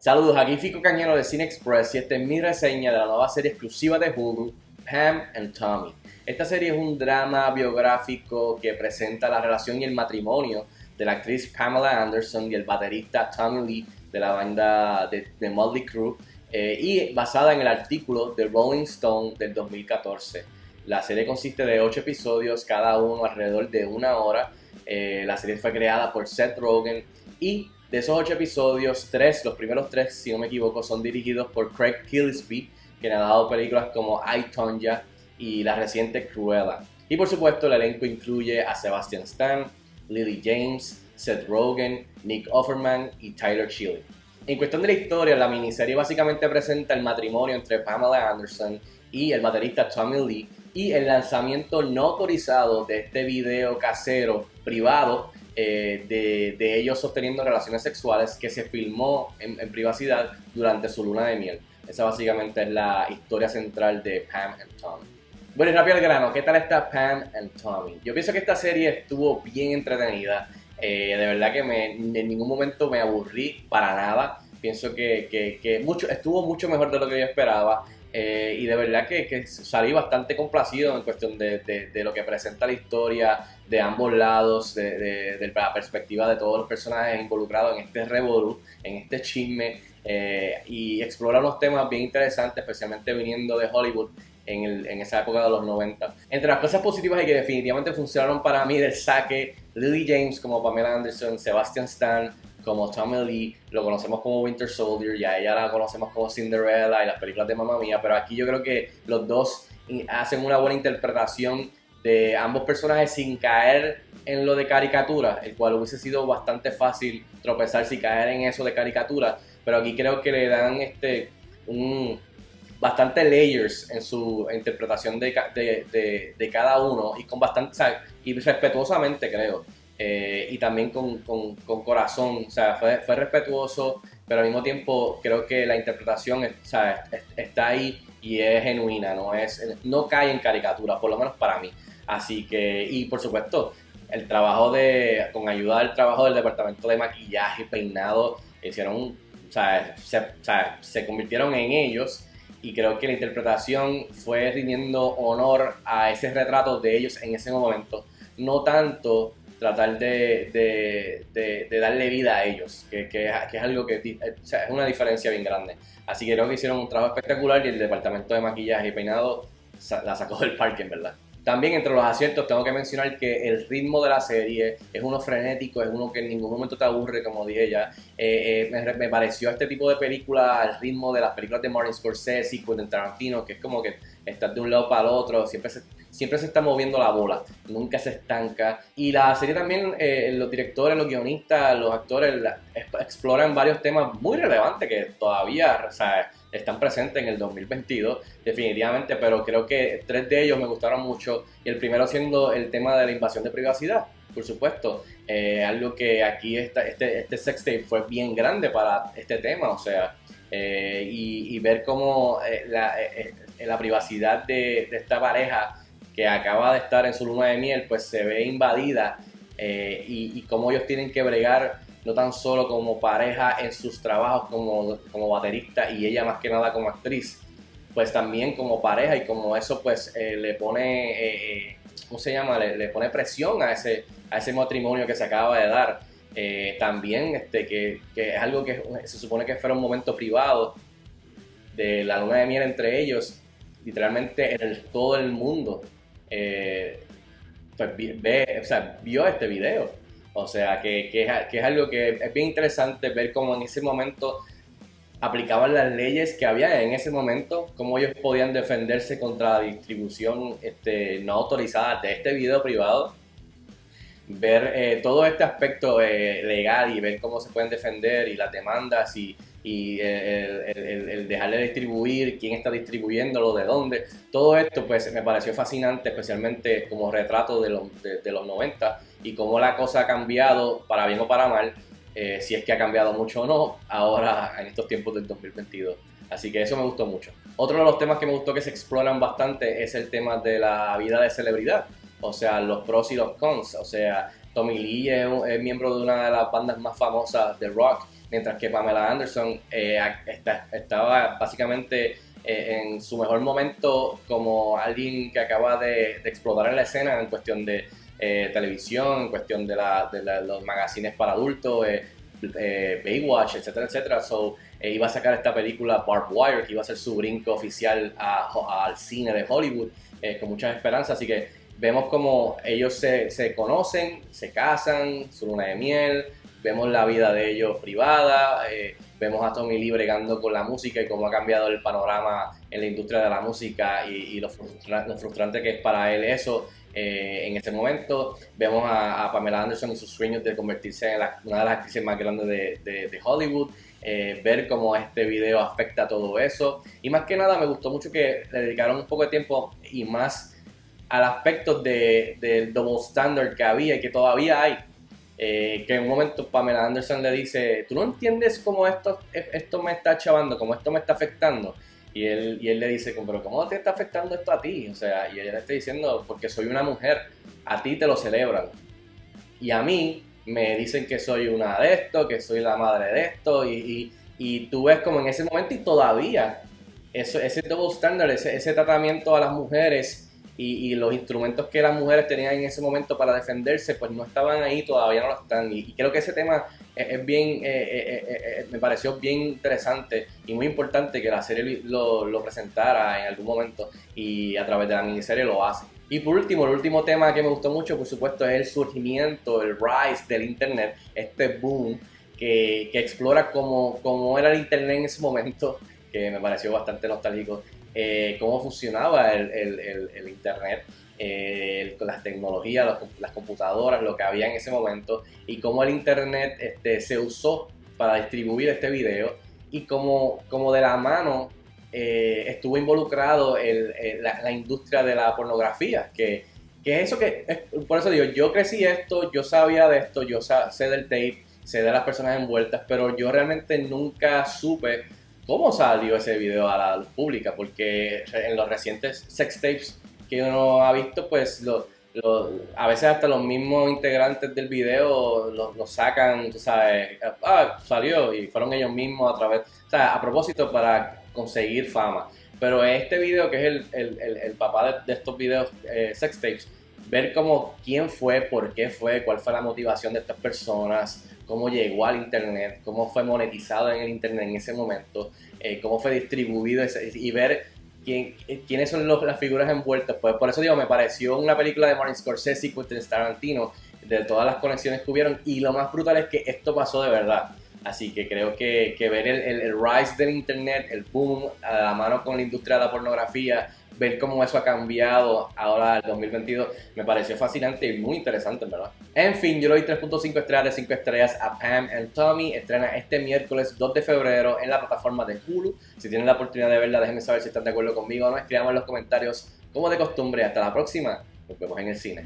Saludos, aquí Fico Cañero de Cine Express y esta es mi reseña de la nueva serie exclusiva de Hulu, Pam and Tommy. Esta serie es un drama biográfico que presenta la relación y el matrimonio de la actriz Pamela Anderson y el baterista Tommy Lee de la banda de, de Motley eh, y basada en el artículo de Rolling Stone del 2014. La serie consiste de 8 episodios, cada uno alrededor de una hora. Eh, la serie fue creada por Seth Rogen y de esos ocho episodios, tres, los primeros tres, si no me equivoco, son dirigidos por Craig Gillespie, quien ha dado películas como I, Tonya y la reciente Cruella. Y por supuesto, el elenco incluye a Sebastian Stan, Lily James, Seth Rogen, Nick Offerman y Tyler Chile. En cuestión de la historia, la miniserie básicamente presenta el matrimonio entre Pamela Anderson y el baterista Tommy Lee y el lanzamiento no autorizado de este video casero privado eh, de, ellos sosteniendo relaciones sexuales que se filmó en, privacidad durante su luna de miel. Esa básicamente es la historia central de Pam and Tommy. Bueno, y rápido al grano, ¿qué tal está Pam and Tommy? Yo pienso que esta serie estuvo bien entretenida. Eh, de verdad que me, en ningún momento me aburrí para nada. Pienso que, que, mucho, estuvo mucho mejor de lo que yo esperaba. Eh, y de verdad que, salí bastante complacido en cuestión de, lo que presenta la historia de ambos lados, de, la perspectiva de todos los personajes involucrados en este revolú, en este chisme, eh, y explora unos temas bien interesantes, especialmente viniendo de Hollywood en, esa época de los 90. Entre las cosas positivas y que definitivamente funcionaron para mí del saque, Lily James como Pamela Anderson, Sebastian Stan, como Tommy Lee, lo conocemos como Winter Soldier, y a ella la conocemos como Cinderella y las películas de Mamma Mía, pero aquí yo creo que los dos hacen una buena interpretación de ambos personajes sin caer en lo de caricatura, el cual hubiese sido bastante fácil tropezar y caer en eso de caricatura, pero aquí creo que le dan este un bastante layers en su interpretación de, de, de, cada uno y con bastante y respetuosamente creo eh, y también con, con, con, corazón, o sea, fue, fue, respetuoso, pero al mismo tiempo creo que la interpretación está ahí y es genuina, no, es, no cae en caricatura, por lo menos para mí. Así que, y por supuesto, el trabajo de, con ayuda del trabajo del departamento de maquillaje, peinado, hicieron, o sea, se, o sea, se convirtieron en ellos y creo que la interpretación fue rindiendo honor a ese retrato de ellos en ese momento, no tanto tratar de, darle vida a ellos, que, es algo que es una diferencia bien grande. Así que creo que hicieron un trabajo espectacular y el departamento de maquillaje y peinado la sacó del parque, en verdad. También entre los aciertos tengo que mencionar que el ritmo de la serie es uno frenético, es uno que en ningún momento te aburre, como dije ya. Eh, eh, me, pareció este tipo de película al ritmo de las películas de Martin Scorsese y Quentin Tarantino, que es como que estás de un lado para el otro, siempre se, siempre se está moviendo la bola, nunca se estanca. Y la serie también, eh, los directores, los guionistas, los actores exploran varios temas muy relevantes que todavía están presentes en el 2022, definitivamente, pero creo que tres de ellos me gustaron mucho. Y el primero siendo el tema de la invasión de privacidad, por supuesto. Eh, algo que aquí este, este sextape fue bien grande para este tema, o sea, eh, y, ver cómo la, la, privacidad de, de, esta pareja que acaba de estar en su luna de miel, pues se ve invadida eh, y, cómo ellos tienen que bregar no tan solo como pareja en sus trabajos como, como baterista y ella más que nada como actriz, pues también como pareja y como eso pues eh, le pone, eh, ¿cómo se llama? Le, pone presión a ese, a ese matrimonio que se acaba de dar. también este, que, que, es algo que se supone que fuera un momento privado de la luna de miel entre ellos, literalmente en todo el mundo eh, pues, vio este video. O sea, que, que, es, algo que es bien interesante ver cómo en ese momento aplicaban las leyes que había en ese momento, cómo ellos podían defenderse contra la distribución este, no autorizada de este video privado, ver eh, todo este aspecto eh, legal y ver cómo se pueden defender y las demandas y y el, dejarle distribuir, quién está distribuyéndolo, de dónde. Todo esto pues me pareció fascinante, especialmente como retrato de los, de, los 90 y cómo la cosa ha cambiado para bien o para mal, eh, si es que ha cambiado mucho o no, ahora en estos tiempos del 2022. Así que eso me gustó mucho. Otro de los temas que me gustó que se exploran bastante es el tema de la vida de celebridad o sea, los pros y los cons, o sea, Tommy Lee es, miembro de una de las bandas más famosas de rock, mientras que Pamela Anderson eh, estaba básicamente eh, en su mejor momento como alguien que acaba de, explotar en la escena en cuestión de eh, televisión, en cuestión de, los magazines para adultos, Baywatch, etcétera, etcétera. So, iba a sacar esta película Barbed Wire, que iba a ser su brinco oficial al cine de Hollywood, con muchas esperanzas. Así que vemos como ellos se, se, conocen, se casan, su luna de miel, vemos la vida de ellos privada, eh, vemos a Tommy Lee bregando con la música y cómo ha cambiado el panorama en la industria de la música y, lo, frustrante que es para él eso. Eh, en ese momento vemos a, Pamela Anderson y sus sueños de convertirse en una de las actrices más grandes de, de, Hollywood, eh, ver cómo este video afecta todo eso. Y más que nada me gustó mucho que le dedicaron un poco de tiempo y más al aspecto de, del double standard que había y que todavía hay. Eh, que en un momento Pamela Anderson le dice, tú no entiendes cómo esto, esto me está chavando, cómo esto me está afectando. Y él, y él le dice, pero ¿cómo te está afectando esto a ti? O sea, y ella le está diciendo, porque soy una mujer, a ti te lo celebran. Y a mí me dicen que soy una de esto, que soy la madre de esto, y, y, y tú ves como en ese momento y todavía eso, ese double standard, ese, ese tratamiento a las mujeres y, los instrumentos que las mujeres tenían en ese momento para defenderse, pues no estaban ahí, todavía no lo están. Y, creo que ese tema es, bien, eh, eh, eh, me pareció bien interesante y muy importante que la serie lo, lo, presentara en algún momento y a través de la miniserie lo hace. Y por último, el último tema que me gustó mucho, por supuesto, es el surgimiento, el rise del Internet, este boom que, que explora cómo, cómo era el Internet en ese momento, que me pareció bastante nostálgico eh, cómo funcionaba el, el, Internet, eh, las tecnologías, las computadoras, lo que había en ese momento y cómo el Internet este, se usó para distribuir este video y cómo, cómo de la mano eh, estuvo involucrado la, industria de la pornografía, que, que es eso que, por eso digo, yo crecí esto, yo sabía de esto, yo sé del tape, sé de las personas envueltas, pero yo realmente nunca supe cómo salió ese video a la luz pública, porque en los recientes sex tapes que uno ha visto, pues lo, a veces hasta los mismos integrantes del video lo, sacan, tú sabes, ah, salió y fueron ellos mismos a través, o sea, a propósito para conseguir fama. Pero este video, que es el, el, el, papá de, estos videos eh, sex tapes, ver cómo quién fue, por qué fue, cuál fue la motivación de estas personas, cómo llegó al Internet, cómo fue monetizado en el Internet en ese momento, eh, cómo fue distribuido y ver quién, quiénes son las figuras envueltas. Pues por eso digo, me pareció una película de Martin Scorsese y Quentin Tarantino, de todas las conexiones que hubieron, y lo más brutal es que esto pasó de verdad. Así que creo que, que ver el, el, rise del Internet, el boom a la mano con la industria de la pornografía, ver cómo eso ha cambiado ahora el 2022 me pareció fascinante y muy interesante, verdad. En fin, yo le doy 3.5 estrellas de 5 estrellas a Pam and Tommy. Estrena este miércoles 2 de febrero en la plataforma de Hulu. Si tienen la oportunidad de verla, déjenme saber si están de acuerdo conmigo o no. Escribamos en los comentarios como de costumbre. Hasta la próxima. Nos vemos en el cine.